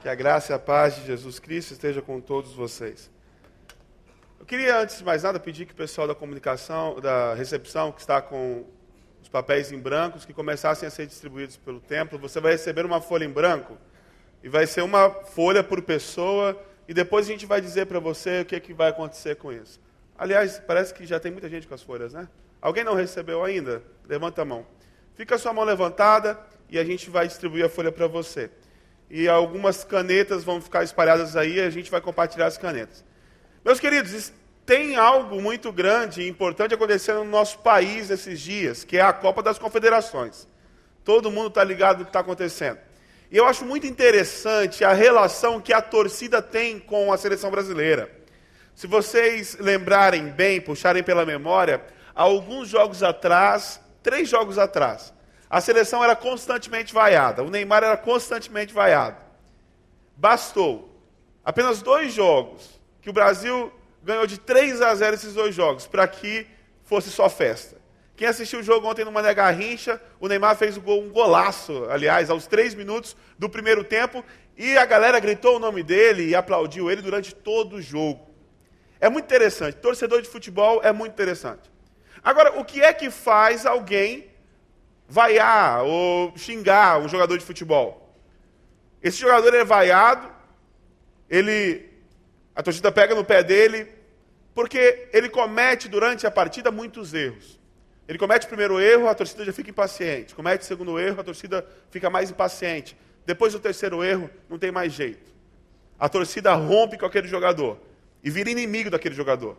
Que a graça e a paz de Jesus Cristo esteja com todos vocês. Eu queria, antes de mais nada, pedir que o pessoal da comunicação, da recepção, que está com os papéis em brancos, que começassem a ser distribuídos pelo templo. Você vai receber uma folha em branco e vai ser uma folha por pessoa e depois a gente vai dizer para você o que, é que vai acontecer com isso. Aliás, parece que já tem muita gente com as folhas, né? Alguém não recebeu ainda? Levanta a mão. Fica a sua mão levantada e a gente vai distribuir a folha para você. E algumas canetas vão ficar espalhadas aí e a gente vai compartilhar as canetas. Meus queridos, tem algo muito grande e importante acontecendo no nosso país esses dias, que é a Copa das Confederações. Todo mundo está ligado no que está acontecendo. E eu acho muito interessante a relação que a torcida tem com a seleção brasileira. Se vocês lembrarem bem, puxarem pela memória, alguns jogos atrás, três jogos atrás, a seleção era constantemente vaiada, o Neymar era constantemente vaiado. Bastou apenas dois jogos que o Brasil ganhou de 3 a 0 esses dois jogos para que fosse só festa. Quem assistiu o jogo ontem no Mané Garrincha, o Neymar fez um, um golaço, aliás, aos três minutos do primeiro tempo, e a galera gritou o nome dele e aplaudiu ele durante todo o jogo. É muito interessante. Torcedor de futebol é muito interessante. Agora, o que é que faz alguém vaiar ou xingar um jogador de futebol? Esse jogador é vaiado, ele, a torcida pega no pé dele, porque ele comete durante a partida muitos erros. Ele comete o primeiro erro, a torcida já fica impaciente. Comete o segundo erro, a torcida fica mais impaciente. Depois do terceiro erro, não tem mais jeito. A torcida rompe com aquele jogador e vira inimigo daquele jogador.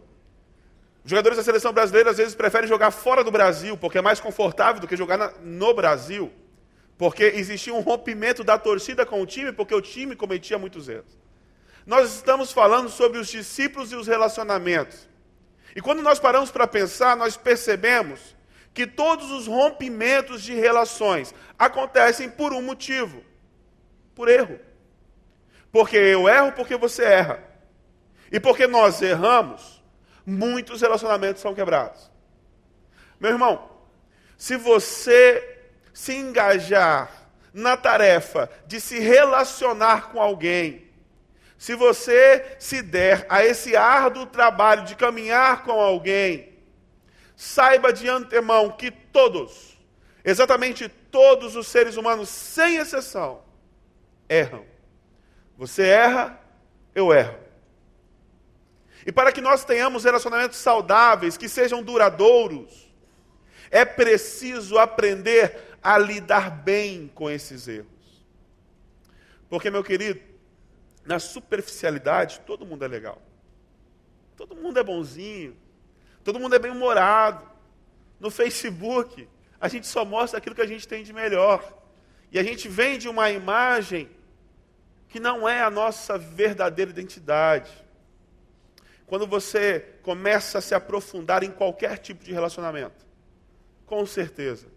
Jogadores da seleção brasileira às vezes preferem jogar fora do Brasil, porque é mais confortável do que jogar na, no Brasil. Porque existia um rompimento da torcida com o time, porque o time cometia muitos erros. Nós estamos falando sobre os discípulos e os relacionamentos. E quando nós paramos para pensar, nós percebemos que todos os rompimentos de relações acontecem por um motivo: por erro. Porque eu erro porque você erra. E porque nós erramos, muitos relacionamentos são quebrados. Meu irmão, se você se engajar na tarefa de se relacionar com alguém, se você se der a esse árduo trabalho de caminhar com alguém, saiba de antemão que todos, exatamente todos os seres humanos, sem exceção, erram. Você erra, eu erro. E para que nós tenhamos relacionamentos saudáveis, que sejam duradouros, é preciso aprender a lidar bem com esses erros. Porque, meu querido, na superficialidade, todo mundo é legal. Todo mundo é bonzinho. Todo mundo é bem-humorado. No Facebook, a gente só mostra aquilo que a gente tem de melhor. E a gente vende uma imagem que não é a nossa verdadeira identidade. Quando você começa a se aprofundar em qualquer tipo de relacionamento, com certeza,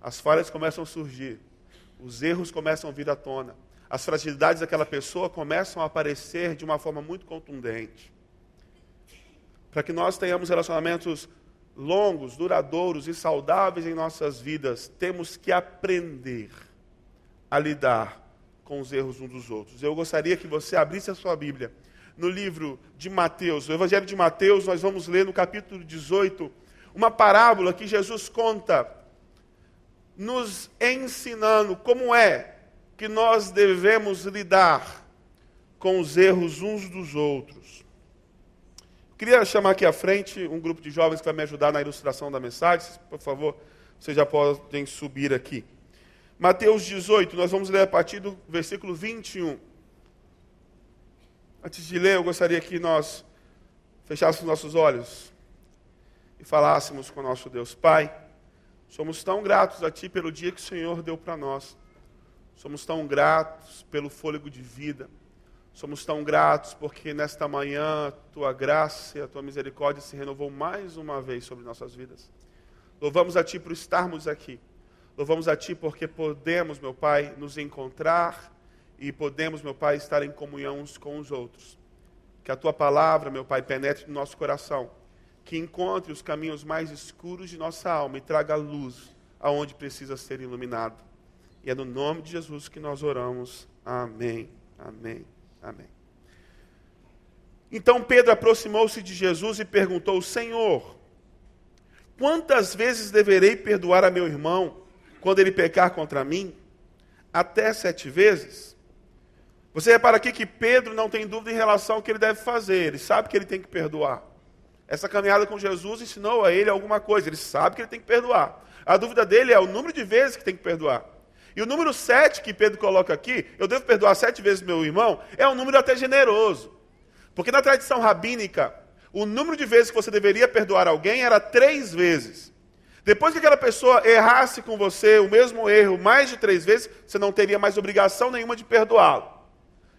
as falhas começam a surgir, os erros começam a vir à tona, as fragilidades daquela pessoa começam a aparecer de uma forma muito contundente. Para que nós tenhamos relacionamentos longos, duradouros e saudáveis em nossas vidas, temos que aprender a lidar com os erros uns dos outros. Eu gostaria que você abrisse a sua Bíblia no livro de Mateus, o Evangelho de Mateus, nós vamos ler no capítulo 18, uma parábola que Jesus conta, nos ensinando como é que nós devemos lidar com os erros uns dos outros. Queria chamar aqui à frente um grupo de jovens que vai me ajudar na ilustração da mensagem. Por favor, vocês já podem subir aqui. Mateus 18, nós vamos ler a partir do versículo 21. Antes de ler, eu gostaria que nós fechássemos nossos olhos e falássemos com o nosso Deus. Pai, somos tão gratos a Ti pelo dia que o Senhor deu para nós. Somos tão gratos pelo fôlego de vida. Somos tão gratos porque nesta manhã Tua graça e a Tua misericórdia se renovou mais uma vez sobre nossas vidas. Louvamos a Ti por estarmos aqui. Louvamos a Ti porque podemos, meu Pai, nos encontrar e podemos, meu Pai, estar em comunhão uns com os outros. Que a tua palavra, meu Pai, penetre no nosso coração, que encontre os caminhos mais escuros de nossa alma e traga luz aonde precisa ser iluminado. E é no nome de Jesus que nós oramos. Amém Amém. Amém. Então Pedro aproximou-se de Jesus e perguntou: Senhor, quantas vezes deverei perdoar a meu irmão quando ele pecar contra mim? Até sete vezes? Você repara aqui que Pedro não tem dúvida em relação ao que ele deve fazer, ele sabe que ele tem que perdoar. Essa caminhada com Jesus ensinou a ele alguma coisa, ele sabe que ele tem que perdoar. A dúvida dele é o número de vezes que tem que perdoar. E o número sete que Pedro coloca aqui, eu devo perdoar sete vezes meu irmão, é um número até generoso. Porque na tradição rabínica, o número de vezes que você deveria perdoar alguém era três vezes. Depois que aquela pessoa errasse com você o mesmo erro mais de três vezes, você não teria mais obrigação nenhuma de perdoá-lo.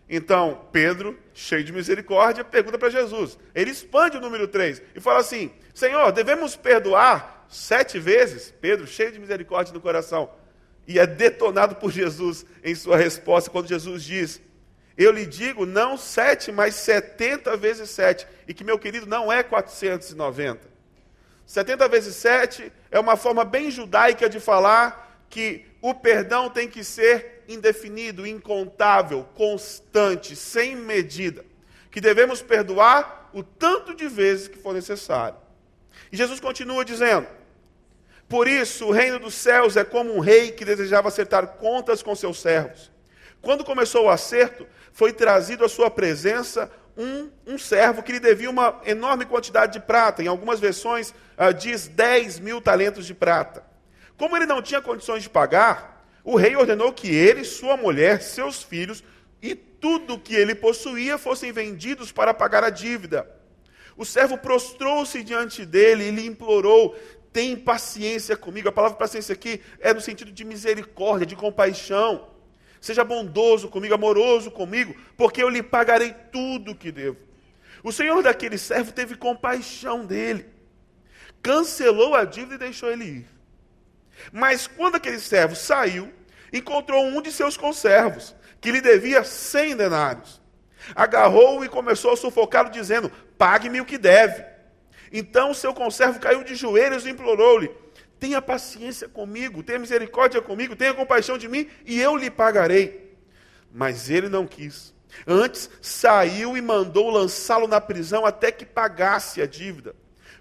Então, Pedro, cheio de misericórdia, pergunta para Jesus. Ele expande o número 3 e fala assim: Senhor, devemos perdoar sete vezes? Pedro, cheio de misericórdia no coração. E é detonado por Jesus em sua resposta, quando Jesus diz: Eu lhe digo, não sete, mas setenta vezes sete. E que, meu querido, não é 490. 70 vezes 7 é uma forma bem judaica de falar que o perdão tem que ser indefinido, incontável, constante, sem medida, que devemos perdoar o tanto de vezes que for necessário. E Jesus continua dizendo: Por isso o reino dos céus é como um rei que desejava acertar contas com seus servos. Quando começou o acerto, foi trazido à sua presença um, um servo que lhe devia uma enorme quantidade de prata. Em algumas versões uh, diz 10 mil talentos de prata. Como ele não tinha condições de pagar, o rei ordenou que ele, sua mulher, seus filhos e tudo que ele possuía fossem vendidos para pagar a dívida. O servo prostrou-se diante dele e lhe implorou: tem paciência comigo. A palavra paciência aqui é no sentido de misericórdia, de compaixão. Seja bondoso comigo, amoroso comigo, porque eu lhe pagarei tudo o que devo. O senhor daquele servo teve compaixão dele, cancelou a dívida e deixou ele ir. Mas quando aquele servo saiu, encontrou um de seus conservos, que lhe devia cem denários. Agarrou-o e começou a sufocá-lo, dizendo: Pague-me o que deve. Então seu conservo caiu de joelhos e implorou-lhe: Tenha paciência comigo, tenha misericórdia comigo, tenha compaixão de mim, e eu lhe pagarei. Mas ele não quis. Antes saiu e mandou lançá-lo na prisão até que pagasse a dívida.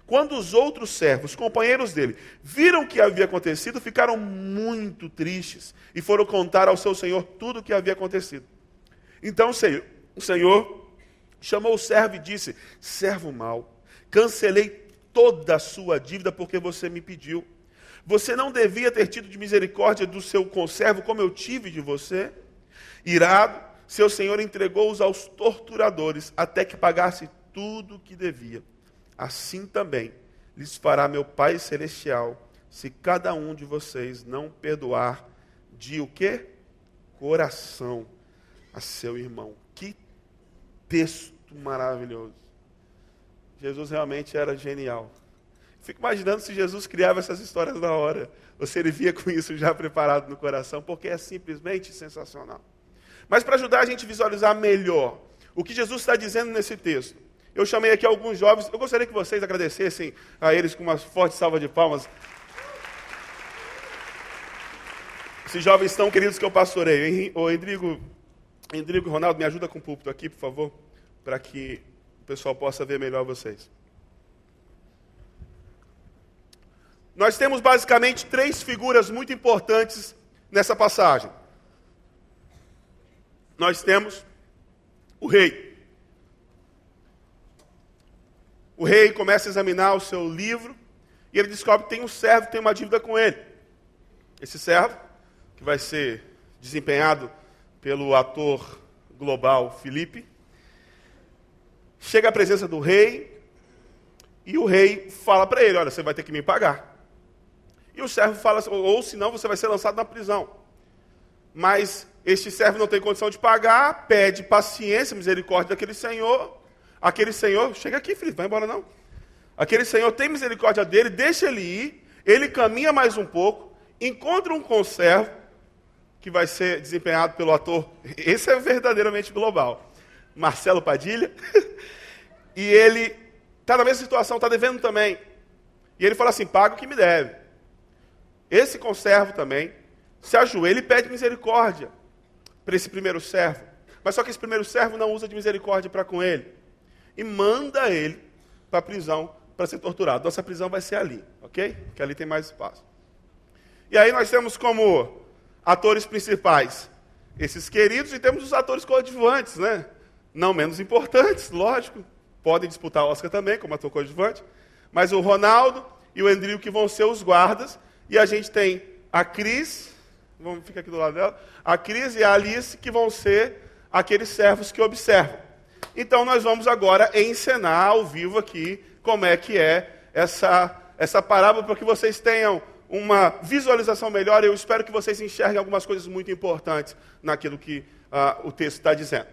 Quando os outros servos, companheiros dele, viram o que havia acontecido, ficaram muito tristes e foram contar ao seu senhor tudo o que havia acontecido. Então o senhor chamou o servo e disse: Servo mau, cancelei toda a sua dívida porque você me pediu. Você não devia ter tido de misericórdia do seu conservo como eu tive de você? Irado, seu senhor entregou-os aos torturadores até que pagasse tudo o que devia assim também lhes fará meu Pai Celestial, se cada um de vocês não perdoar de o quê? Coração a seu irmão. Que texto maravilhoso. Jesus realmente era genial. Fico imaginando se Jesus criava essas histórias na hora, ou se ele via com isso já preparado no coração, porque é simplesmente sensacional. Mas para ajudar a gente a visualizar melhor o que Jesus está dizendo nesse texto, eu chamei aqui alguns jovens. Eu gostaria que vocês agradecessem a eles com uma forte salva de palmas. Esses jovens tão queridos que eu pastorei. O Rodrigo, Rodrigo Ronaldo, me ajuda com o púlpito aqui, por favor, para que o pessoal possa ver melhor vocês. Nós temos basicamente três figuras muito importantes nessa passagem. Nós temos o rei. O rei começa a examinar o seu livro e ele descobre que tem um servo que tem uma dívida com ele. Esse servo, que vai ser desempenhado pelo ator global Felipe, chega à presença do rei e o rei fala para ele: Olha, você vai ter que me pagar. E o servo fala: Ou senão você vai ser lançado na prisão. Mas este servo não tem condição de pagar, pede paciência, misericórdia daquele senhor Aquele senhor, chega aqui, Felipe, vai embora não. Aquele senhor tem misericórdia dele, deixa ele ir, ele caminha mais um pouco, encontra um conservo, que vai ser desempenhado pelo ator, esse é verdadeiramente global, Marcelo Padilha, e ele está na mesma situação, está devendo também. E ele fala assim: paga o que me deve. Esse conservo também se ajoelha e pede misericórdia para esse primeiro servo. Mas só que esse primeiro servo não usa de misericórdia para com ele. E manda ele para a prisão para ser torturado. Nossa prisão vai ser ali, ok? Que ali tem mais espaço. E aí nós temos como atores principais esses queridos e temos os atores coadjuvantes, né? Não menos importantes, lógico. Podem disputar o Oscar também, como ator coadjuvante. Mas o Ronaldo e o Andrew que vão ser os guardas. E a gente tem a Cris, vamos ficar aqui do lado dela, a Cris e a Alice que vão ser aqueles servos que observam. Então nós vamos agora encenar ao vivo aqui como é que é essa, essa parábola para que vocês tenham uma visualização melhor. Eu espero que vocês enxerguem algumas coisas muito importantes naquilo que uh, o texto está dizendo.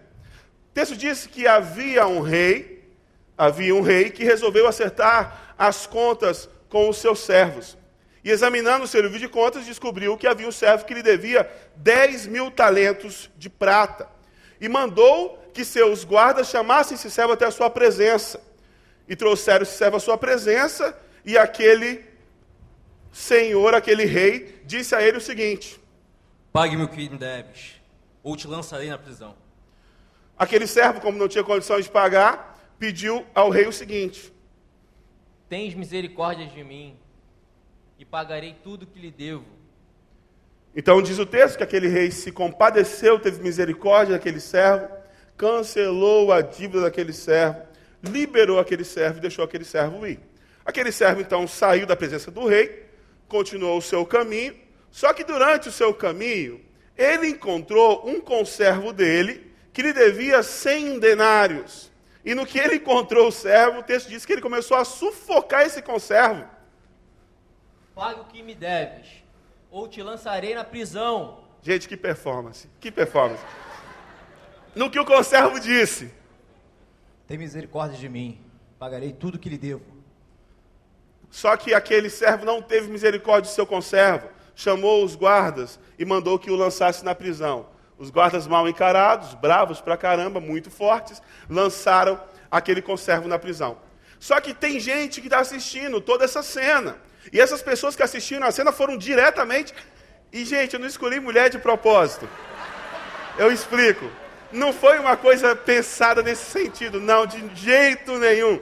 O texto diz que havia um rei, havia um rei que resolveu acertar as contas com os seus servos. E examinando o seu livro de contas, descobriu que havia um servo que lhe devia 10 mil talentos de prata. E mandou que seus guardas chamassem esse servo até a sua presença. E trouxeram esse servo à sua presença, e aquele senhor, aquele rei, disse a ele o seguinte: Pague-me o que me deves, ou te lançarei na prisão. Aquele servo, como não tinha condições de pagar, pediu ao rei o seguinte: Tens misericórdia de mim, e pagarei tudo que lhe devo. Então diz o texto que aquele rei se compadeceu, teve misericórdia daquele servo, cancelou a dívida daquele servo, liberou aquele servo e deixou aquele servo ir. Aquele servo então saiu da presença do rei, continuou o seu caminho, só que durante o seu caminho, ele encontrou um conservo dele que lhe devia 100 denários. E no que ele encontrou o servo, o texto diz que ele começou a sufocar esse conservo. Pague o que me deves, ou te lançarei na prisão. Gente, que performance, que performance. No que o conservo disse: Tem misericórdia de mim, pagarei tudo que lhe devo. Só que aquele servo não teve misericórdia do seu conservo, chamou os guardas e mandou que o lançasse na prisão. Os guardas mal encarados, bravos pra caramba, muito fortes, lançaram aquele conservo na prisão. Só que tem gente que está assistindo toda essa cena. E essas pessoas que assistiram a cena foram diretamente. E, gente, eu não escolhi mulher de propósito. Eu explico. Não foi uma coisa pensada nesse sentido, não, de jeito nenhum.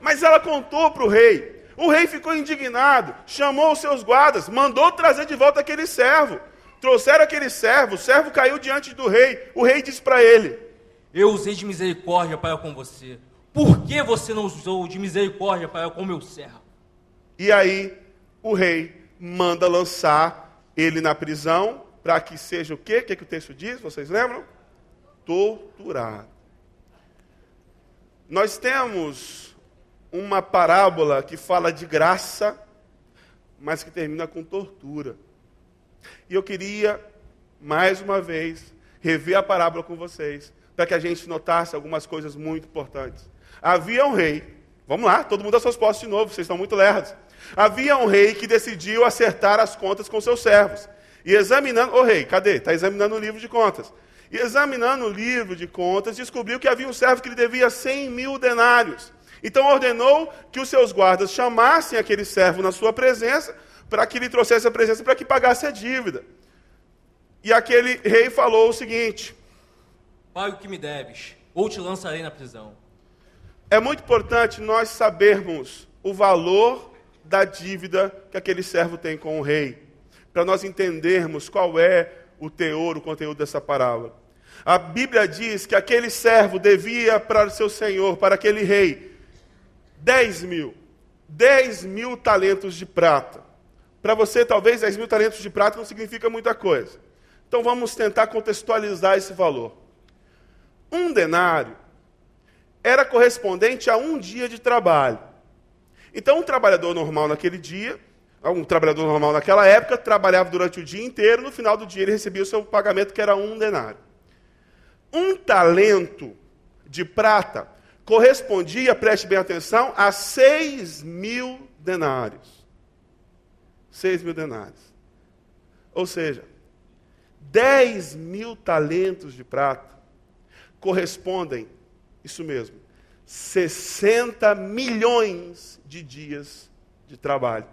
Mas ela contou para o rei. O rei ficou indignado, chamou os seus guardas, mandou trazer de volta aquele servo. Trouxeram aquele servo, o servo caiu diante do rei. O rei disse para ele: Eu usei de misericórdia para com você. Por que você não usou de misericórdia para com meu servo? E aí o rei manda lançar ele na prisão para que seja o quê? O que, que o texto diz? Vocês lembram? Torturado. Nós temos uma parábola que fala de graça, mas que termina com tortura. E eu queria, mais uma vez, rever a parábola com vocês, para que a gente notasse algumas coisas muito importantes. Havia um rei, vamos lá, todo mundo a suas postos de novo, vocês estão muito lerdos. Havia um rei que decidiu acertar as contas com seus servos. E examinando, ô rei, cadê? Está examinando o livro de contas. E examinando o livro de contas, descobriu que havia um servo que lhe devia 100 mil denários. Então ordenou que os seus guardas chamassem aquele servo na sua presença, para que lhe trouxesse a presença, para que pagasse a dívida. E aquele rei falou o seguinte: Pague o que me deves, ou te lançarei na prisão. É muito importante nós sabermos o valor da dívida que aquele servo tem com o rei, para nós entendermos qual é o teor, o conteúdo dessa parábola. A Bíblia diz que aquele servo devia para o seu senhor, para aquele rei, 10 mil. 10 mil talentos de prata. Para você, talvez 10 mil talentos de prata não significa muita coisa. Então vamos tentar contextualizar esse valor. Um denário era correspondente a um dia de trabalho. Então, um trabalhador normal naquele dia, um trabalhador normal naquela época, trabalhava durante o dia inteiro, no final do dia ele recebia o seu pagamento, que era um denário. Um talento de prata correspondia, preste bem atenção, a 6 mil denários. 6 mil denários. Ou seja, 10 mil talentos de prata correspondem, isso mesmo, 60 milhões de dias de trabalho.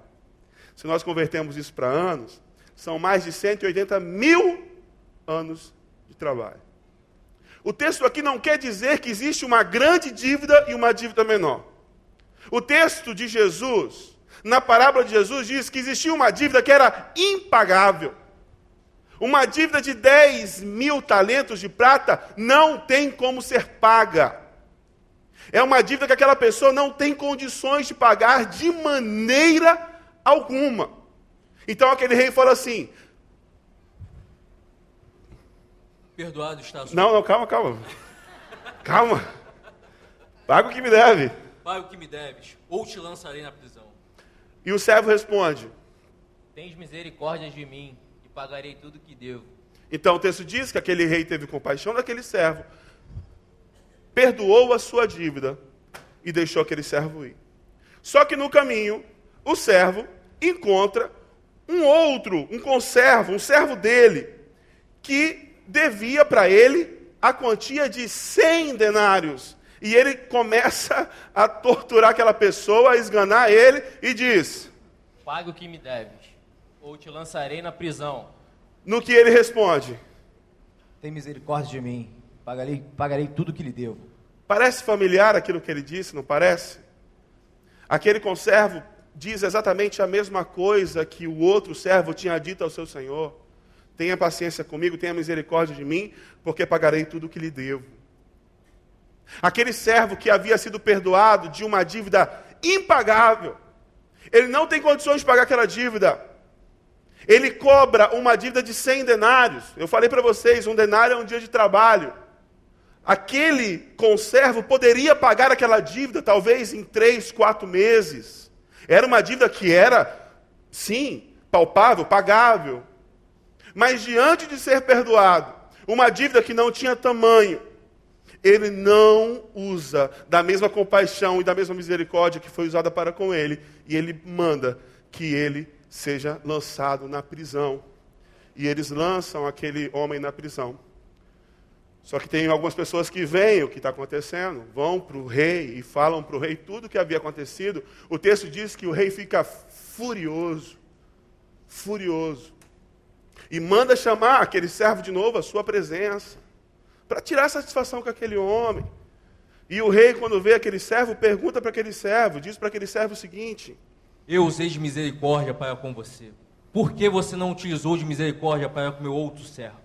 Se nós convertemos isso para anos, são mais de 180 mil anos de trabalho. O texto aqui não quer dizer que existe uma grande dívida e uma dívida menor. O texto de Jesus, na parábola de Jesus, diz que existia uma dívida que era impagável. Uma dívida de 10 mil talentos de prata não tem como ser paga. É uma dívida que aquela pessoa não tem condições de pagar de maneira alguma. Então aquele rei fala assim: Perdoado está. Não, não, calma, calma. Calma. Paga o que me deve. Paga o que me deves, ou te lançarei na prisão. E o servo responde: Tens misericórdia de mim, pagarei tudo que devo. Então o texto diz que aquele rei teve compaixão daquele servo, perdoou a sua dívida e deixou aquele servo ir. Só que no caminho, o servo encontra um outro, um conservo, um servo dele, que devia para ele a quantia de 100 denários. E ele começa a torturar aquela pessoa, a esganar ele e diz: Pague o que me deves ou te lançarei na prisão. No que ele responde: Tem misericórdia de mim, pagarei, pagarei tudo que lhe devo. Parece familiar aquilo que ele disse, não parece? Aquele conservo diz exatamente a mesma coisa que o outro servo tinha dito ao seu senhor. Tenha paciência comigo, tenha misericórdia de mim, porque pagarei tudo o que lhe devo. Aquele servo que havia sido perdoado de uma dívida impagável, ele não tem condições de pagar aquela dívida. Ele cobra uma dívida de 100 denários. Eu falei para vocês, um denário é um dia de trabalho. Aquele conservo poderia pagar aquela dívida, talvez em três, quatro meses. Era uma dívida que era, sim, palpável, pagável. Mas diante de ser perdoado, uma dívida que não tinha tamanho, ele não usa da mesma compaixão e da mesma misericórdia que foi usada para com ele, e ele manda que ele seja lançado na prisão. E eles lançam aquele homem na prisão. Só que tem algumas pessoas que veem o que está acontecendo, vão para o rei e falam para o rei tudo o que havia acontecido. O texto diz que o rei fica furioso, furioso, e manda chamar aquele servo de novo à sua presença, para tirar satisfação com aquele homem. E o rei, quando vê aquele servo, pergunta para aquele servo, diz para aquele servo o seguinte: eu usei de misericórdia para com você. Por que você não utilizou de misericórdia para com meu outro servo?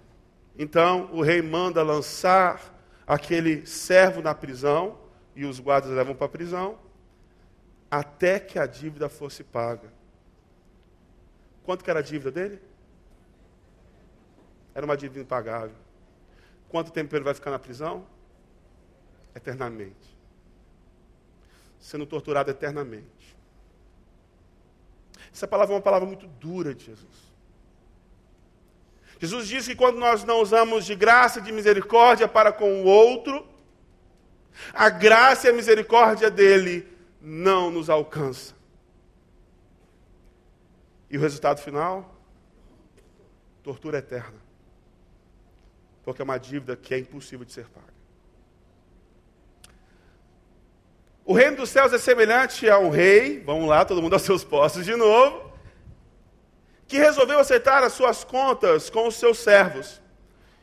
Então o rei manda lançar aquele servo na prisão, e os guardas levam para a prisão, até que a dívida fosse paga. Quanto que era a dívida dele? Era uma dívida impagável. Quanto tempo ele vai ficar na prisão? Eternamente. Sendo torturado eternamente. Essa palavra é uma palavra muito dura de Jesus. Jesus diz que quando nós não usamos de graça e de misericórdia para com o outro, a graça e a misericórdia dele não nos alcança. E o resultado final? Tortura eterna. Porque é uma dívida que é impossível de ser paga. O reino dos céus é semelhante a um rei, vamos lá, todo mundo aos seus postos de novo, que resolveu acertar as suas contas com os seus servos.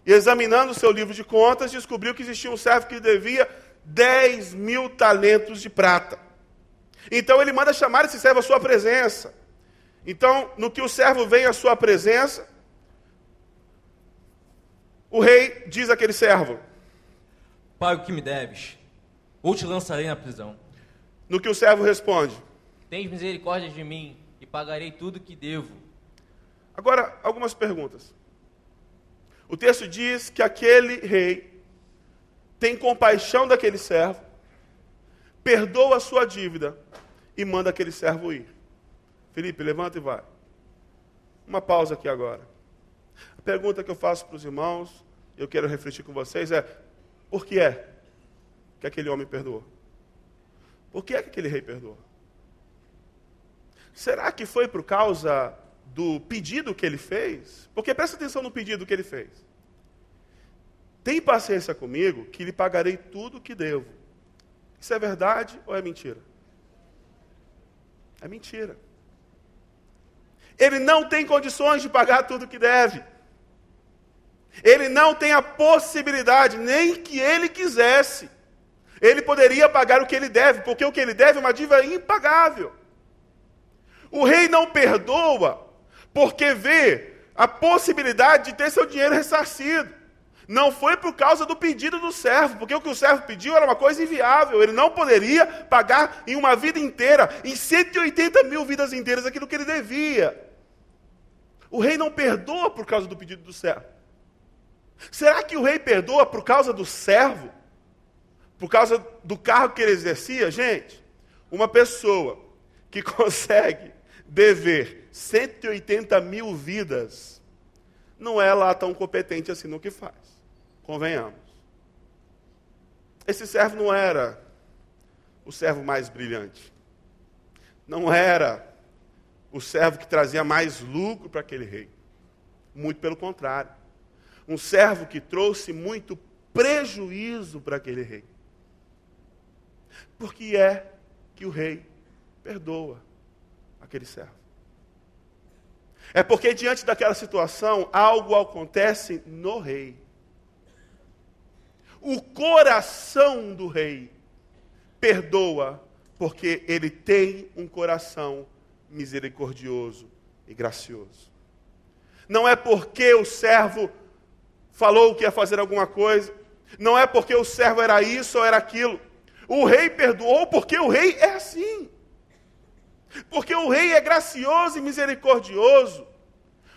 E examinando o seu livro de contas, descobriu que existia um servo que devia 10 mil talentos de prata. Então ele manda chamar esse servo à sua presença. Então, no que o servo vem à sua presença, o rei diz àquele servo: Pai, o que me deves ou te lançarei na prisão. No que o servo responde: Tens misericórdia de mim e pagarei tudo que devo. Agora, algumas perguntas. O texto diz que aquele rei tem compaixão daquele servo, perdoa a sua dívida e manda aquele servo ir. Felipe, levanta e vai. Uma pausa aqui agora. Pergunta que eu faço para os irmãos, eu quero refletir com vocês é: por que é que aquele homem perdoou? Por que é que aquele rei perdoou? Será que foi por causa do pedido que ele fez? Porque presta atenção no pedido que ele fez. Tem paciência comigo, que lhe pagarei tudo o que devo. Isso é verdade ou é mentira? É mentira. Ele não tem condições de pagar tudo o que deve. Ele não tem a possibilidade, nem que ele quisesse. Ele poderia pagar o que ele deve, porque o que ele deve é uma dívida impagável. O rei não perdoa, porque vê a possibilidade de ter seu dinheiro ressarcido. Não foi por causa do pedido do servo, porque o que o servo pediu era uma coisa inviável. Ele não poderia pagar em uma vida inteira, em 180 mil vidas inteiras, aquilo que ele devia. O rei não perdoa por causa do pedido do servo. Será que o rei perdoa por causa do servo? Por causa do cargo que ele exercia? Gente, uma pessoa que consegue dever 180 mil vidas não é lá tão competente assim no que faz. Convenhamos. Esse servo não era o servo mais brilhante. Não era o servo que trazia mais lucro para aquele rei. Muito pelo contrário. Um servo que trouxe muito prejuízo para aquele rei. Porque é que o rei perdoa aquele servo. É porque diante daquela situação, algo acontece no rei. O coração do rei perdoa, porque ele tem um coração misericordioso e gracioso. Não é porque o servo falou que ia fazer alguma coisa, não é porque o servo era isso ou era aquilo. O rei perdoou porque o rei é assim. Porque o rei é gracioso e misericordioso.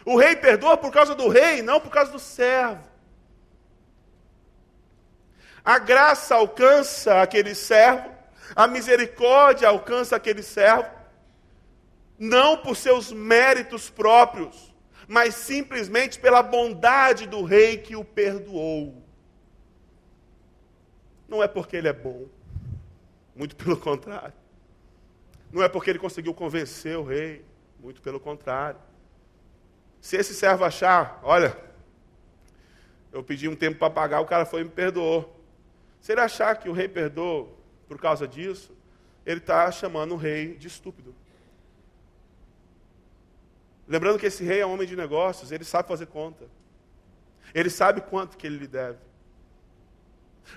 O rei perdoa por causa do rei, não por causa do servo. A graça alcança aquele servo, a misericórdia alcança aquele servo, não por seus méritos próprios, mas simplesmente pela bondade do rei que o perdoou. Não é porque ele é bom, muito pelo contrário. Não é porque ele conseguiu convencer o rei, muito pelo contrário. Se esse servo achar, olha, eu pedi um tempo para pagar, o cara foi e me perdoou. Se ele achar que o rei perdoou por causa disso, ele está chamando o rei de estúpido. Lembrando que esse rei é um homem de negócios, ele sabe fazer conta. Ele sabe quanto que ele lhe deve.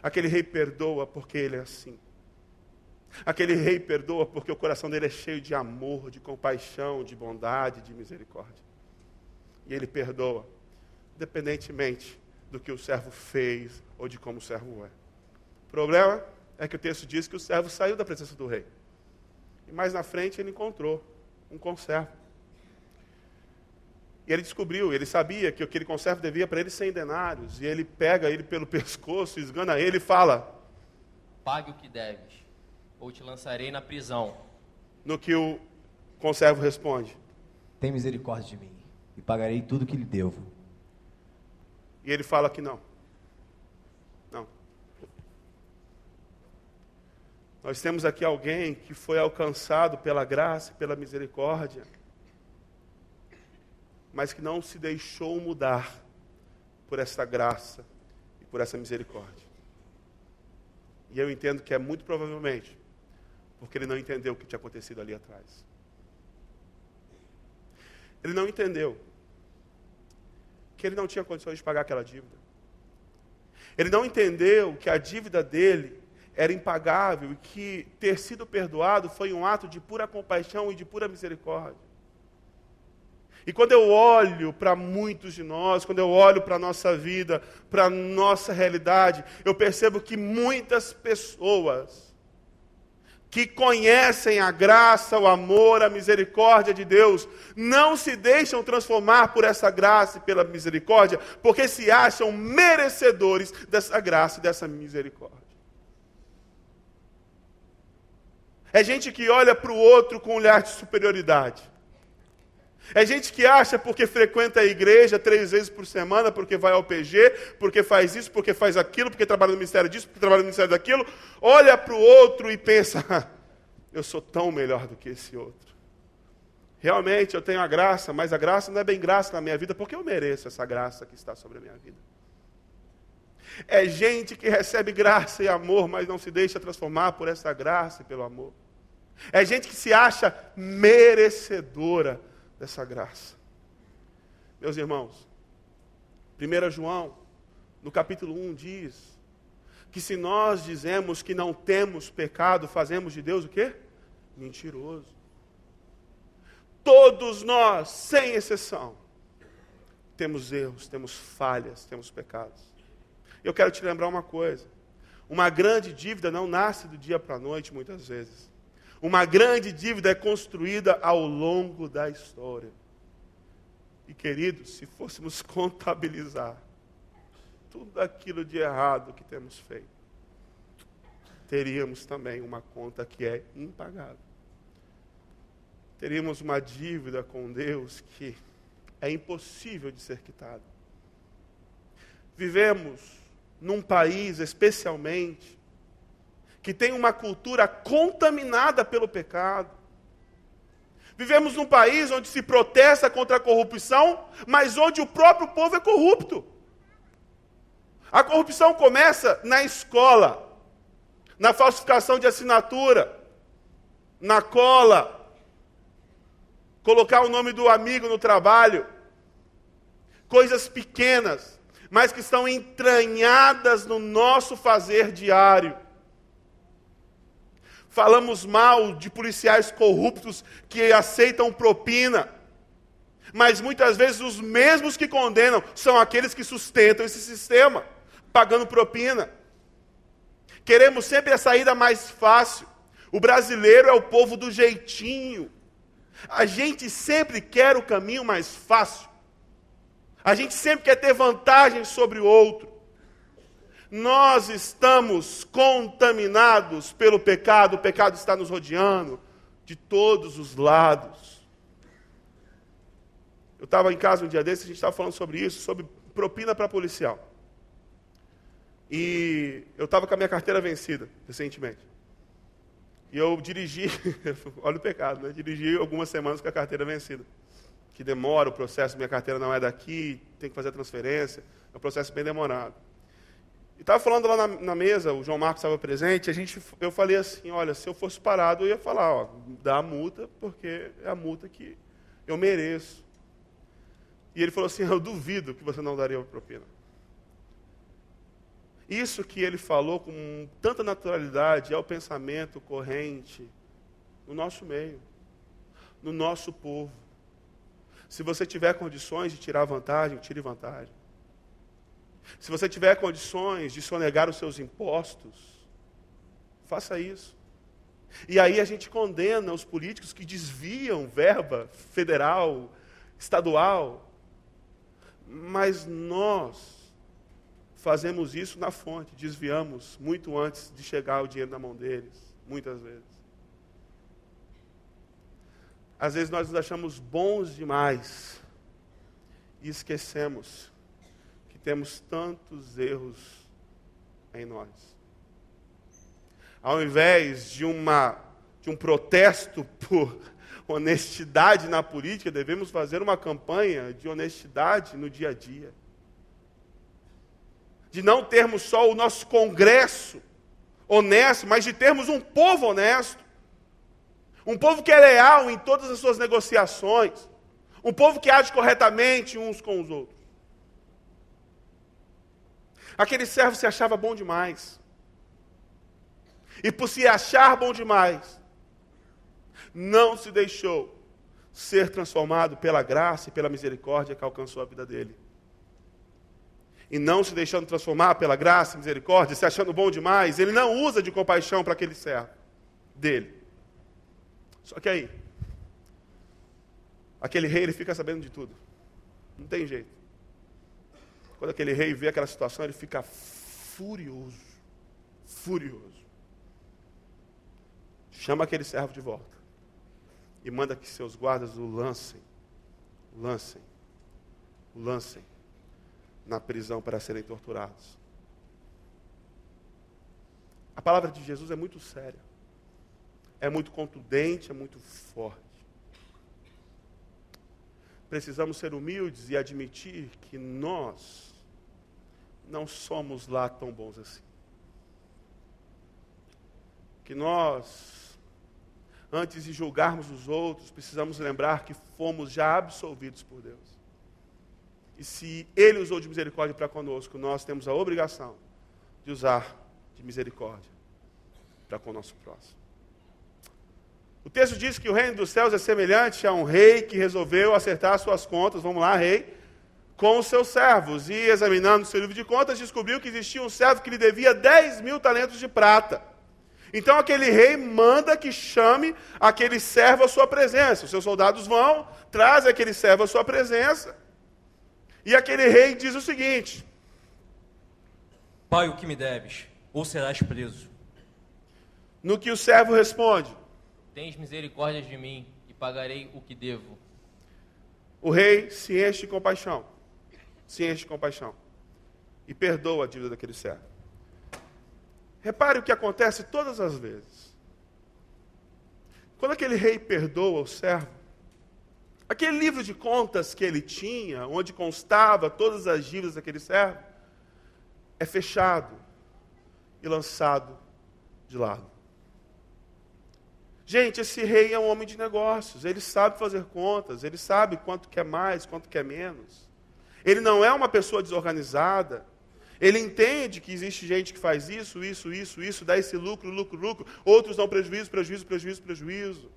Aquele rei perdoa porque ele é assim. Aquele rei perdoa porque o coração dele é cheio de amor, de compaixão, de bondade, de misericórdia. E ele perdoa, independentemente do que o servo fez ou de como o servo é. O problema é que o texto diz que o servo saiu da presença do rei. E mais na frente ele encontrou um conservo. E ele descobriu, ele sabia que aquele conservo devia para ele 100 denários. E ele pega ele pelo pescoço, esgana ele e fala: Pague o que deves, ou te lançarei na prisão. No que o conservo responde: Tem misericórdia de mim, e pagarei tudo que lhe devo. E ele fala que não. Não. Nós temos aqui alguém que foi alcançado pela graça e pela misericórdia mas que não se deixou mudar por essa graça e por essa misericórdia. E eu entendo que é muito provavelmente porque ele não entendeu o que tinha acontecido ali atrás. Ele não entendeu que ele não tinha condições de pagar aquela dívida. Ele não entendeu que a dívida dele era impagável e que ter sido perdoado foi um ato de pura compaixão e de pura misericórdia. E quando eu olho para muitos de nós, quando eu olho para a nossa vida, para a nossa realidade, eu percebo que muitas pessoas que conhecem a graça, o amor, a misericórdia de Deus, não se deixam transformar por essa graça e pela misericórdia, porque se acham merecedores dessa graça e dessa misericórdia. É gente que olha para o outro com um olhar de superioridade. É gente que acha porque frequenta a igreja três vezes por semana, porque vai ao PG, porque faz isso, porque faz aquilo, porque trabalha no ministério disso, porque trabalha no ministério daquilo, olha para o outro e pensa: ah, eu sou tão melhor do que esse outro. Realmente eu tenho a graça, mas a graça não é bem graça na minha vida, porque eu mereço essa graça que está sobre a minha vida. É gente que recebe graça e amor, mas não se deixa transformar por essa graça e pelo amor. É gente que se acha merecedora dessa graça. Meus irmãos, 1 João, no capítulo 1, diz que se nós dizemos que não temos pecado, fazemos de Deus o quê? Mentiroso. Todos nós, sem exceção, temos erros, temos falhas, temos pecados. Eu quero te lembrar uma coisa: uma grande dívida não nasce do dia para a noite, muitas vezes. Uma grande dívida é construída ao longo da história. E queridos, se fôssemos contabilizar tudo aquilo de errado que temos feito, teríamos também uma conta que é impagável. Teríamos uma dívida com Deus que é impossível de ser quitada. Vivemos num país, especialmente, que tem uma cultura contaminada pelo pecado. Vivemos num país onde se protesta contra a corrupção, mas onde o próprio povo é corrupto. A corrupção começa na escola, na falsificação de assinatura, na cola, colocar o nome do amigo no trabalho. Coisas pequenas, mas que estão entranhadas no nosso fazer diário. Falamos mal de policiais corruptos que aceitam propina. Mas muitas vezes os mesmos que condenam são aqueles que sustentam esse sistema, pagando propina. Queremos sempre a saída mais fácil. O brasileiro é o povo do jeitinho. A gente sempre quer o caminho mais fácil. A gente sempre quer ter vantagem sobre o outro. Nós estamos contaminados pelo pecado, o pecado está nos rodeando de todos os lados. Eu estava em casa um dia desses, a gente estava falando sobre isso, sobre propina para policial. E eu estava com a minha carteira vencida recentemente. E eu dirigi, olha o pecado, né? Dirigi algumas semanas com a carteira vencida. Que demora o processo, minha carteira não é daqui, tem que fazer a transferência. É um processo bem demorado. E estava falando lá na, na, mesa, o João Marcos estava presente, a gente, eu falei assim, olha, se eu fosse parado, eu ia falar, ó, dá a multa, porque é a multa que eu mereço. E ele falou assim, eu duvido que você não daria propina. Isso que ele falou com tanta naturalidade é o pensamento corrente no nosso meio, no nosso povo. Se você tiver condições de tirar vantagem, tire vantagem. Se você tiver condições de sonegar os seus impostos, faça isso. E aí a gente condena os políticos que desviam verba federal, estadual. Mas nós fazemos isso na fonte, desviamos muito antes de chegar o dinheiro na mão deles, muitas vezes. Às vezes nós nos achamos bons demais e esquecemos que temos tantos erros em nós. Ao invés de, uma, de um protesto por honestidade na política, devemos fazer uma campanha de honestidade no dia a dia de não termos só o nosso congresso honesto, mas de termos um povo honesto. Um povo que é leal em todas as suas negociações. Um povo que age corretamente uns com os outros. Aquele servo se achava bom demais. E por se achar bom demais, não se deixou ser transformado pela graça e pela misericórdia que alcançou a vida dele e não se deixando transformar pela graça e misericórdia, se achando bom demais, ele não usa de compaixão para aquele servo dele. Só que aí, aquele rei ele fica sabendo de tudo. Não tem jeito. Quando aquele rei vê aquela situação, ele fica furioso. Furioso. Chama aquele servo de volta. E manda que seus guardas o lancem. Lancem. Lancem na prisão para serem torturados. A palavra de Jesus é muito séria, é muito contundente, é muito forte. Precisamos ser humildes e admitir que nós não somos lá tão bons assim. Que nós, antes de julgarmos os outros, precisamos lembrar que fomos já absolvidos por Deus E se ele usou de misericórdia para conosco, nós temos a obrigação de usar de misericórdia para com o nosso próximo. O texto diz que o reino dos céus é semelhante a um rei que resolveu acertar suas contas. Vamos lá, rei com os seus servos. E examinando o seu livro de contas, descobriu que existia um servo que lhe devia 10 mil talentos de prata. Então aquele rei manda que chame aquele servo à sua presença. Os seus soldados vão, trazem aquele servo à sua presença. E aquele rei diz o seguinte: Pai, o que me deves, ou serás preso. No que o servo responde: Tens misericórdia de mim e pagarei o que devo. O rei se enche de compaixão se enche de compaixão e perdoa a dívida daquele servo. Repare o que acontece todas as vezes. Quando aquele rei perdoa o servo, aquele livro de contas que ele tinha, onde constava todas as dívidas daquele servo, é fechado e lançado de lado. Gente, esse rei é um homem de negócios, ele sabe fazer contas, ele sabe quanto quer mais, quanto quer menos. Ele não é uma pessoa desorganizada. Ele entende que existe gente que faz isso, isso, isso, isso, dá esse lucro, lucro, lucro. Outros dão prejuízo, prejuízo, prejuízo, prejuízo.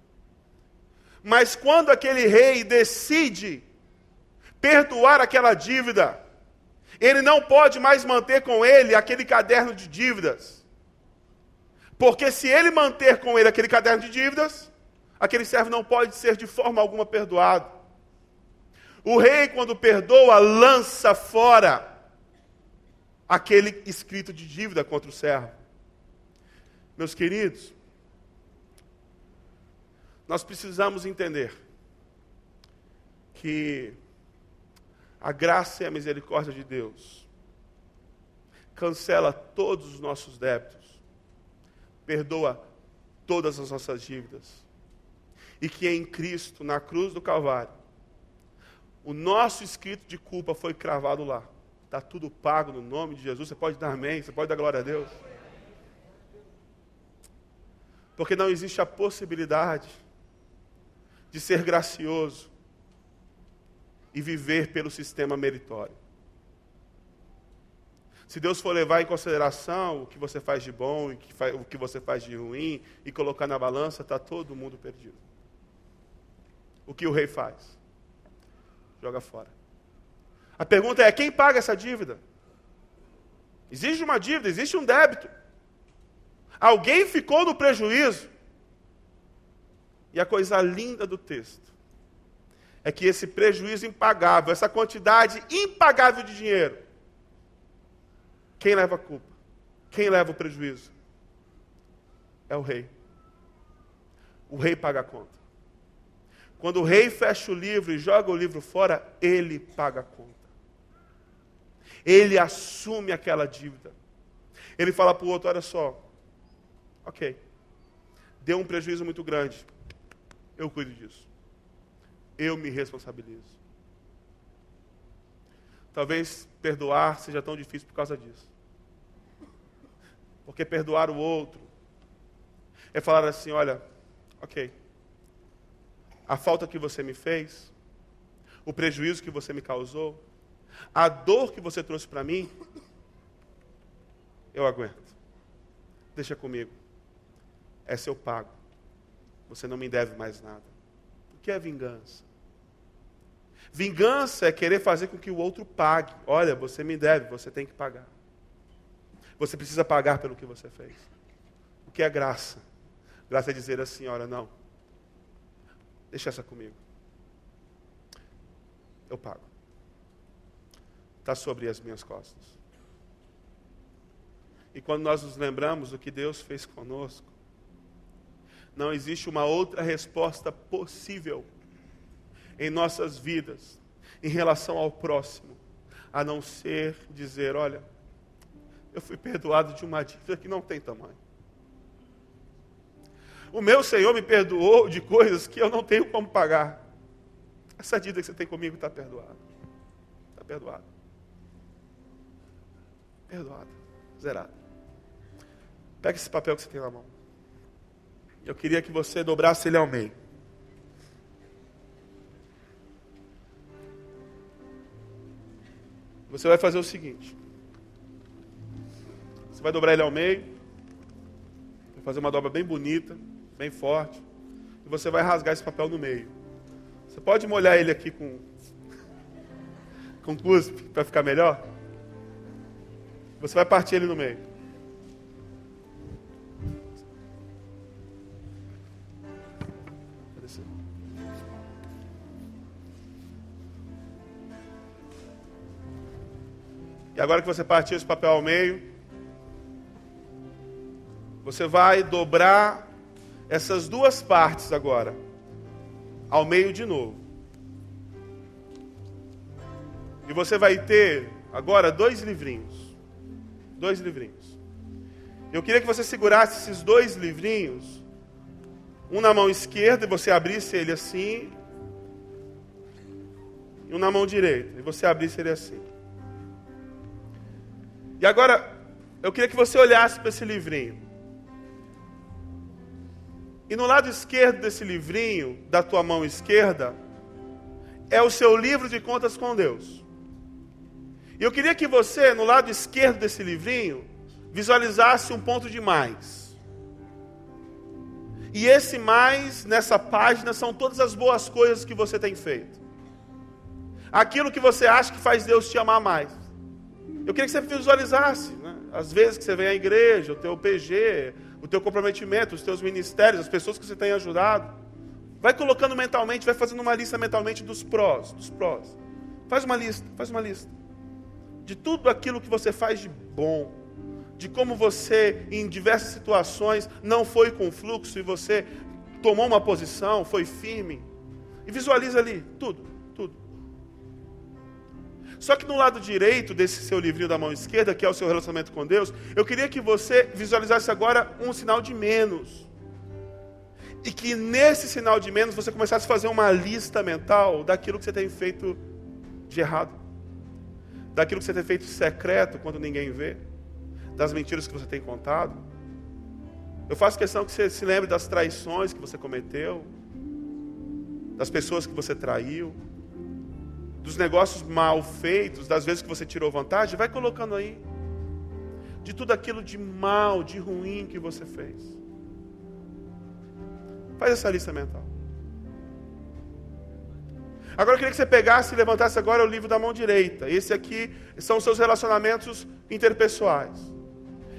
Mas quando aquele rei decide perdoar aquela dívida, ele não pode mais manter com ele aquele caderno de dívidas. Porque se ele manter com ele aquele caderno de dívidas, aquele servo não pode ser de forma alguma perdoado. O rei, quando perdoa, lança fora aquele escrito de dívida contra o servo. Meus queridos, nós precisamos entender que a graça e a misericórdia de Deus cancela todos os nossos débitos, perdoa todas as nossas dívidas, e que em Cristo, na cruz do Calvário, o nosso escrito de culpa foi cravado lá. Está tudo pago no nome de Jesus. Você pode dar amém, você pode dar glória a Deus. Porque não existe a possibilidade de ser gracioso e viver pelo sistema meritório. Se Deus for levar em consideração o que você faz de bom e o que você faz de ruim e colocar na balança, está todo mundo perdido. O que o rei faz? joga fora. A pergunta é: quem paga essa dívida? Existe uma dívida, existe um débito. Alguém ficou no prejuízo. E a coisa linda do texto é que esse prejuízo impagável, essa quantidade impagável de dinheiro, quem leva a culpa? Quem leva o prejuízo? É o rei. O rei paga a conta. Quando o rei fecha o livro e joga o livro fora, ele paga a conta. Ele assume aquela dívida. Ele fala para o outro: olha só, ok, deu um prejuízo muito grande, eu cuido disso. Eu me responsabilizo. Talvez perdoar seja tão difícil por causa disso. Porque perdoar o outro é falar assim: olha, ok, a falta que você me fez, o prejuízo que você me causou, a dor que você trouxe para mim, eu aguento. Deixa comigo. É seu pago. Você não me deve mais nada. O que é vingança? Vingança é querer fazer com que o outro pague. Olha, você me deve, você tem que pagar. Você precisa pagar pelo que você fez. O que é graça? Graça é dizer assim: olha, não. Deixa essa comigo. Eu pago. Está sobre as minhas costas. E quando nós nos lembramos do que Deus fez conosco, não existe uma outra resposta possível em nossas vidas em relação ao próximo, a não ser dizer: olha, eu fui perdoado de uma dívida que não tem tamanho. O meu Senhor me perdoou de coisas que eu não tenho como pagar. Essa dívida que você tem comigo está perdoada. Está perdoada. Perdoada. Zerada. Pega esse papel que você tem na mão. Eu queria que você dobrasse ele ao meio. Você vai fazer o seguinte: você vai dobrar ele ao meio, vai fazer uma dobra bem bonita, bem forte, e você vai rasgar esse papel no meio. Você pode molhar ele aqui com com cuspe para ficar melhor? Você vai partir ele no meio. E agora que você partiu esse papel ao meio, você vai dobrar essas duas partes agora ao meio de novo. E você vai ter agora dois livrinhos. Dois livrinhos. Eu queria que você segurasse esses dois livrinhos, um na mão esquerda e você abrisse ele assim, e um na mão direita e você abrisse ele assim. E agora, eu queria que você olhasse para esse livrinho. E no lado esquerdo desse livrinho, da tua mão esquerda, é o seu livro de contas com Deus. E eu queria que você, no lado esquerdo desse livrinho, visualizasse um ponto de mais. E esse mais nessa página são todas as boas coisas que você tem feito. Aquilo que você acha que faz Deus te amar mais. Eu queria que você visualizasse né? vezes que você vem à igreja, o teu PG, o teu comprometimento, os teus ministérios, as pessoas que você tem ajudado. Vai colocando mentalmente, vai fazendo uma lista mentalmente dos prós, dos prós. Faz uma lista, faz uma lista. De tudo aquilo que você faz de bom. De como você, em diversas situações, não foi com fluxo e você tomou uma posição, foi firme. E visualiza ali, tudo. Só que no lado direito desse seu livrinho da mão esquerda, que é o seu relacionamento com Deus, eu queria que você visualizasse agora um sinal de menos. E que nesse sinal de menos você começasse a fazer uma lista mental daquilo que você tem feito de errado. Daquilo que você tem feito secreto quando ninguém vê. Das mentiras que você tem contado. Eu faço questão que você se lembre das traições que você cometeu. Das pessoas que você traiu dos negócios mal feitos, das vezes que você tirou vantagem, vai colocando aí. De tudo aquilo de mal, de ruim que você fez. Faz essa lista mental. Agora eu queria que você pegasse e levantasse agora o livro da mão direita. Esse aqui são os seus relacionamentos interpessoais.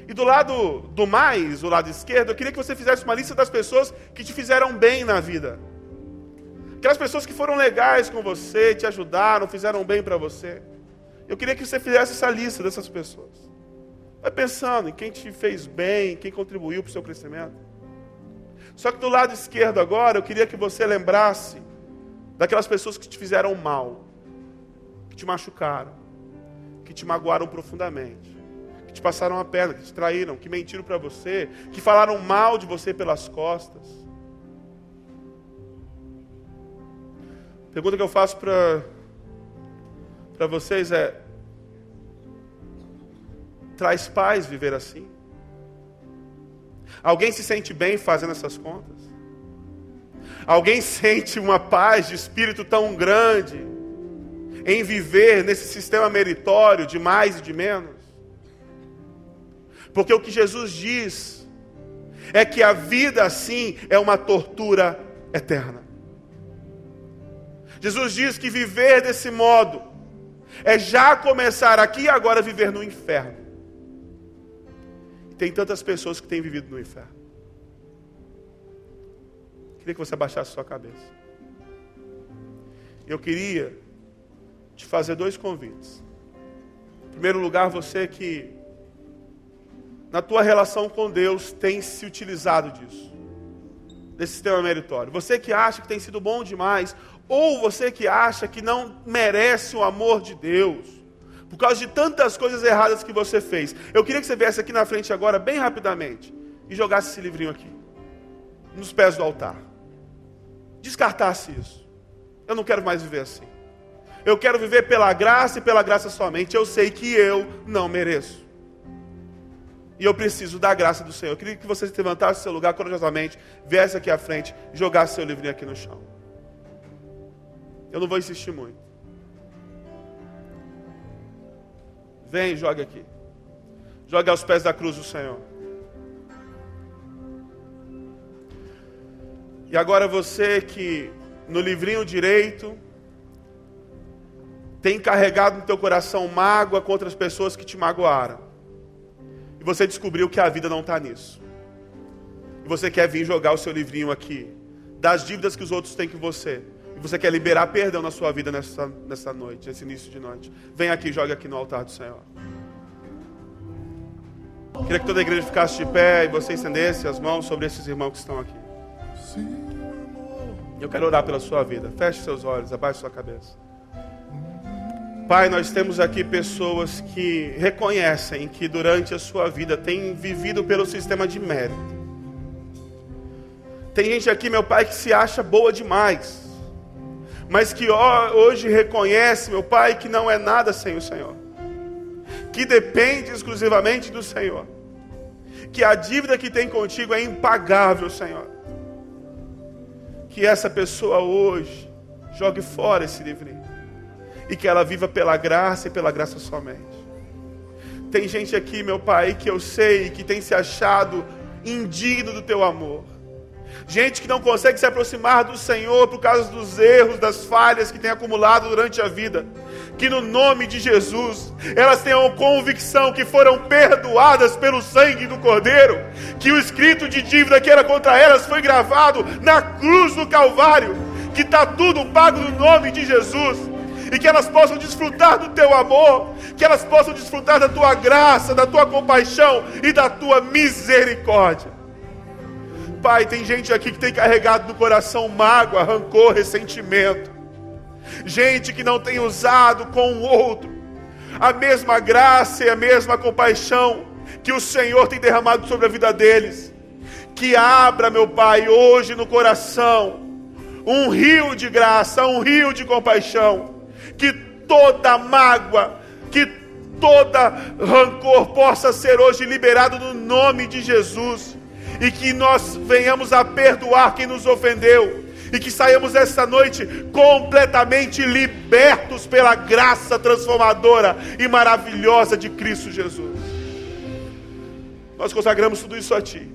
E do lado do mais, o lado esquerdo, eu queria que você fizesse uma lista das pessoas que te fizeram bem na vida. Aquelas pessoas que foram legais com você, te ajudaram, fizeram bem para você. Eu queria que você fizesse essa lista dessas pessoas. Vai pensando em quem te fez bem, quem contribuiu para o seu crescimento. Só que do lado esquerdo agora, eu queria que você lembrasse daquelas pessoas que te fizeram mal, que te machucaram, que te magoaram profundamente, que te passaram a perna, que te traíram, que mentiram para você, que falaram mal de você pelas costas. Pergunta que eu faço para vocês é: traz paz viver assim? Alguém se sente bem fazendo essas contas? Alguém sente uma paz de espírito tão grande em viver nesse sistema meritório de mais e de menos? Porque o que Jesus diz é que a vida assim é uma tortura eterna. Jesus diz que viver desse modo é já começar aqui e agora viver no inferno. Tem tantas pessoas que têm vivido no inferno. Queria que você abaixasse sua cabeça. Eu queria te fazer dois convites. Em primeiro lugar, você que na tua relação com Deus tem se utilizado disso. Desse sistema meritório. Você que acha que tem sido bom demais, ou você que acha que não merece o amor de Deus, por causa de tantas coisas erradas que você fez. Eu queria que você viesse aqui na frente agora, bem rapidamente, e jogasse esse livrinho aqui, nos pés do altar. Descartasse isso. Eu não quero mais viver assim. Eu quero viver pela graça e pela graça somente. Eu sei que eu não mereço. E eu preciso da graça do Senhor. Eu queria que você se levantasse do seu lugar corajosamente, viesse aqui à frente jogasse seu livrinho aqui no chão. Eu não vou insistir muito. Vem, jogue aqui. Jogue aos pés da cruz do Senhor. E agora você que no livrinho direito tem carregado no teu coração mágoa contra as pessoas que te magoaram. E você descobriu que a vida não está nisso. E você quer vir jogar o seu livrinho aqui, das dívidas que os outros têm com você. E você quer liberar perdão na sua vida nessa, nessa noite, nesse início de noite. Vem aqui, joga aqui no altar do Senhor. Queria que toda a igreja ficasse de pé e você estendesse as mãos sobre esses irmãos que estão aqui. Eu quero orar pela sua vida. Feche seus olhos, abaixe sua cabeça. Pai, nós temos aqui pessoas que reconhecem que durante a sua vida têm vivido pelo sistema de mérito. Tem gente aqui, meu Pai, que se acha boa demais, mas que hoje reconhece, meu Pai, que não é nada sem o Senhor, que depende exclusivamente do Senhor, que a dívida que tem contigo é impagável, Senhor. Que essa pessoa hoje jogue fora esse livrinho e que ela viva pela graça e pela graça somente. Tem gente aqui, meu Pai, que eu sei que tem se achado indigno do teu amor. Gente que não consegue se aproximar do Senhor por causa dos erros, das falhas que tem acumulado durante a vida. Que no nome de Jesus, elas tenham convicção que foram perdoadas pelo sangue do Cordeiro, que o escrito de dívida que era contra elas foi gravado na cruz do Calvário, que está tudo pago no nome de Jesus e que elas possam desfrutar do teu amor, que elas possam desfrutar da tua graça, da tua compaixão e da tua misericórdia. Pai, tem gente aqui que tem carregado no coração mágoa, rancor, ressentimento. Gente que não tem usado com o outro a mesma graça e a mesma compaixão que o Senhor tem derramado sobre a vida deles. Que abra, meu Pai, hoje no coração um rio de graça, um rio de compaixão que toda mágoa, que toda rancor possa ser hoje liberado no nome de Jesus, e que nós venhamos a perdoar quem nos ofendeu, e que saiamos esta noite completamente libertos pela graça transformadora e maravilhosa de Cristo Jesus. Nós consagramos tudo isso a Ti.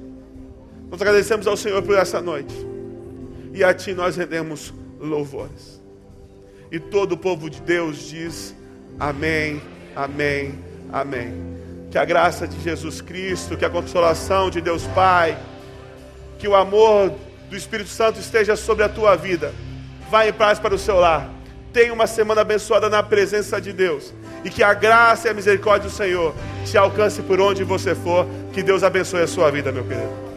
Nós agradecemos ao Senhor por essa noite. E a Ti nós rendemos louvores. E todo o povo de Deus diz: Amém, Amém, Amém. Que a graça de Jesus Cristo, que a consolação de Deus Pai, que o amor do Espírito Santo esteja sobre a tua vida. Vá em paz para o seu lar. Tenha uma semana abençoada na presença de Deus. E que a graça e a misericórdia do Senhor te alcance por onde você for. Que Deus abençoe a sua vida, meu querido.